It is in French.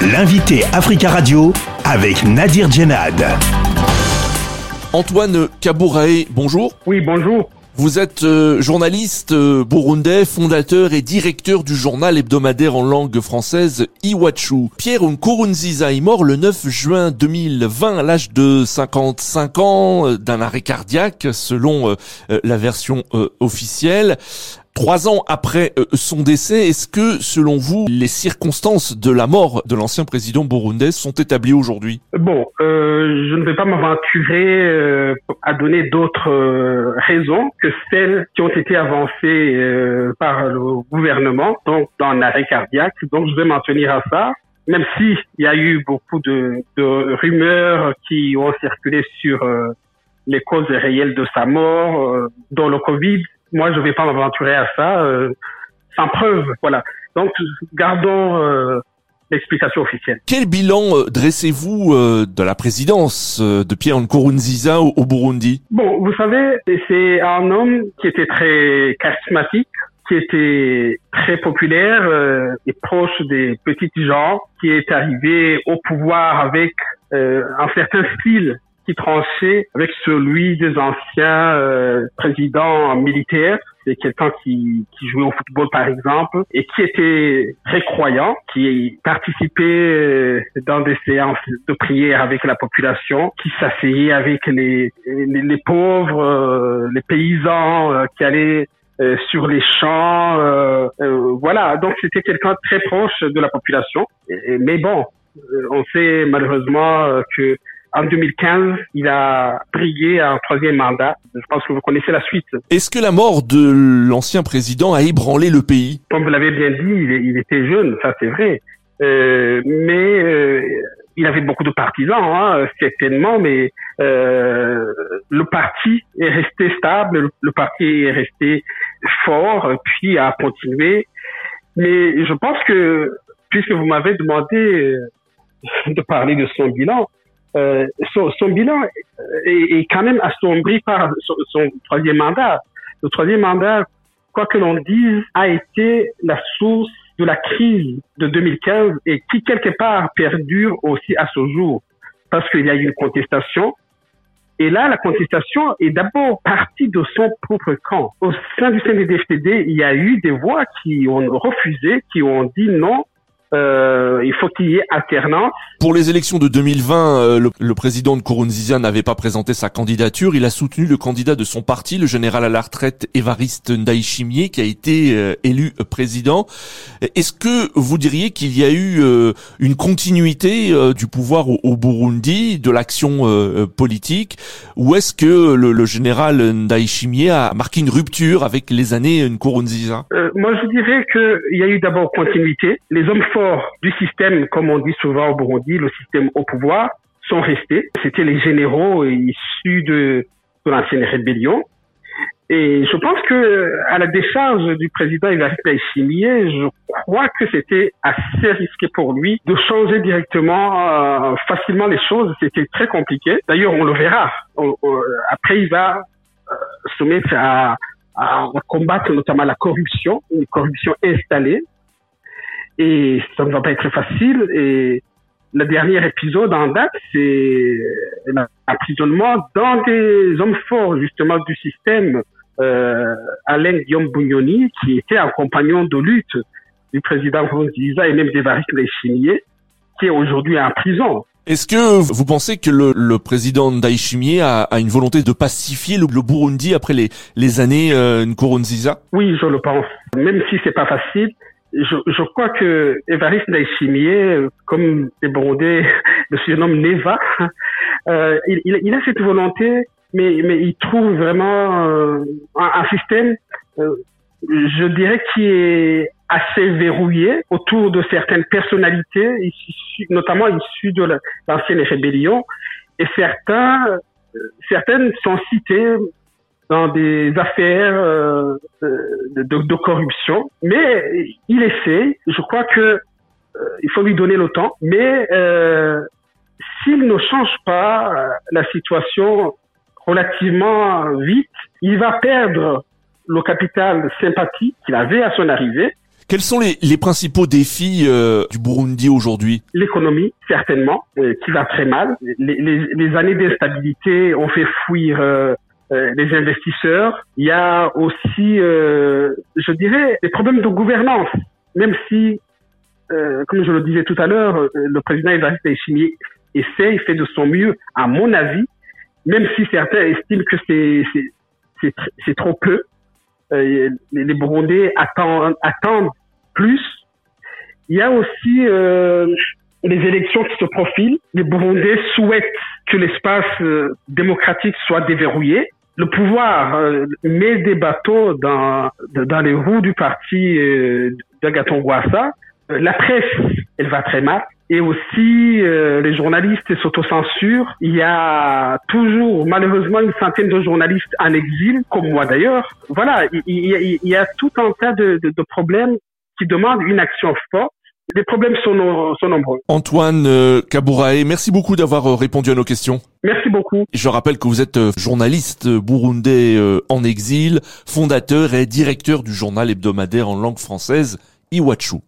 L'invité Africa Radio avec Nadir Djenad. Antoine Kabourae, bonjour. Oui, bonjour. Vous êtes euh, journaliste euh, burundais, fondateur et directeur du journal hebdomadaire en langue française Iwachu. Pierre Nkurunziza est mort le 9 juin 2020 à l'âge de 55 ans euh, d'un arrêt cardiaque selon la version officielle. Trois ans après euh, son décès, est-ce que, selon vous, les circonstances de la mort de l'ancien président burundais sont établies aujourd'hui? Bon, euh, je ne vais pas m'aventurer euh, à donner d'autres raisons que celles qui ont été avancées par le gouvernement, donc dans l'arrêt cardiaque. Donc, je vais m'en tenir à ça même si il y a eu beaucoup de, de rumeurs qui ont circulé sur les causes réelles de sa mort, dont le Covid, moi, je ne vais pas m'aventurer à ça euh, sans preuve. Voilà. Donc, gardons euh, l'explication officielle. Quel bilan euh, dressez-vous de la présidence de Pierre Nkurunziza au, Burundi? Bon, vous savez, c'est un homme qui était très charismatique, qui était très populaire et proche des petites gens, qui est arrivé au pouvoir avec un certain style qui tranchait avec celui des anciens euh, présidents militaires. C'est quelqu'un qui, qui jouait au football, par exemple, et qui était très croyant, qui participait euh, dans des séances de prière avec la population, qui s'asseyait avec les, les, pauvres, euh, les paysans, qui allaient sur les champs. Euh, voilà, donc c'était quelqu'un très proche de la population. mais bon, on sait malheureusement que en 2015, il a brillé un troisième mandat. Je pense que vous connaissez la suite. Est-ce que la mort de l'ancien président a ébranlé le pays? Comme vous l'avez bien dit, il, était jeune, ça c'est vrai. Euh, mais euh, il avait beaucoup de partisans, hein, certainement, mais euh, le parti est resté stable, le, parti est resté fort, puis a continué. Mais je pense que, puisque vous m'avez demandé euh, de parler de son bilan, euh, son, bilan est, quand même assombri par son, son, troisième mandat. Le troisième mandat, quoi que l'on dise, a été la source de la crise de 2015 et qui quelque part perdure aussi à ce jour parce qu'il y a eu une contestation. Et là, la contestation est d'abord partie de son propre camp. Au sein du CNDD-FTD, il y a eu des voix qui ont refusé, qui ont dit non, euh, il faut qu'il y ait alternance. Pour les élections de 2020, euh, le, le, président de Nkurunziza n'avait pas présenté sa candidature. Il a soutenu le candidat de son parti, le général à la retraite Évariste Ndayishimiye, qui a été euh, élu président. Est-ce que vous diriez qu'il y a eu euh, une continuité du pouvoir au, au, Burundi, de l'action politique, ou est-ce que le, le, général Ndayishimiye a marqué une rupture avec les années Nkurunziza Moi, je dirais qu'il y a eu d'abord continuité. Les hommes du système, comme on dit souvent au Burundi, le système au pouvoir, sont restés. C'était les généraux issus de, l'ancienne rébellion. Et je pense que à la décharge du président Evariste Ndayishimiye, je crois que c'était assez risqué pour lui de changer directement euh, facilement les choses. C'était très compliqué. D'ailleurs, on le verra. après, il va euh, se mettre à combattre notamment la corruption, une corruption installée et ça ne va pas être facile. Et le dernier épisode en date, c'est l'emprisonnement dans des hommes forts justement du système, euh, Alain Guillaume Bougnoni, qui était un compagnon de lutte du président Nkurunziza et même d'Évariste Ndayishimiye, qui est aujourd'hui en prison. Est-ce que vous pensez que le, le président Ndayishimiye a, a, une volonté de pacifier le, le Burundi après les, les années euh, Nkurunziza? Oui, je le pense. Même si c'est pas facile, je, je, crois que Évariste Ndayishimiye, comme Burundais le surnomme Neva, euh, il, il, a cette volonté, mais, mais il trouve vraiment euh, un, un, système, euh, je dirais, qui est assez verrouillé autour de certaines personnalités, notamment issues de l'ancienne rébellion, et certains, euh, certaines sont citées dans des affaires euh, de, de, de, corruption, mais il essaie. Je crois que euh, il faut lui donner le temps, mais euh, s'il ne change pas euh, la situation relativement vite, il va perdre le capital sympathie qu'il avait à son arrivée Quels sont les, les principaux défis euh, du Burundi aujourd'hui? L'économie, certainement, euh, qui va très mal. Les, les, les années d'instabilité ont fait fuir euh, les investisseurs. Il y a aussi, je dirais, des problèmes de gouvernance, même si, comme je le disais tout à l'heure, le président Evariste essaie, il fait de son mieux, à mon avis, même si certains estiment que c'est c'est trop peu. Euh, les Burundais attendent, attendent plus. Il y a aussi euh, les élections qui se profilent. Les Burundais souhaitent que l'espace euh, démocratique soit déverrouillé. Le pouvoir euh, met des bateaux dans, dans les roues du parti euh, d'Agaton Gwassa. La presse, elle va très mal et aussi euh, les journalistes s'autocensurent. Il y a toujours malheureusement une centaine de journalistes en exil, comme moi d'ailleurs. Voilà, il, il, il, y a tout un tas de, de, de, problèmes qui demandent une action forte. Les problèmes sont, sont nombreux. Antoine euh, Kabourae, merci beaucoup d'avoir euh, répondu à nos questions. Merci beaucoup. Je rappelle que vous êtes euh, journaliste burundais en exil, fondateur et directeur du journal hebdomadaire en langue française Iwachu.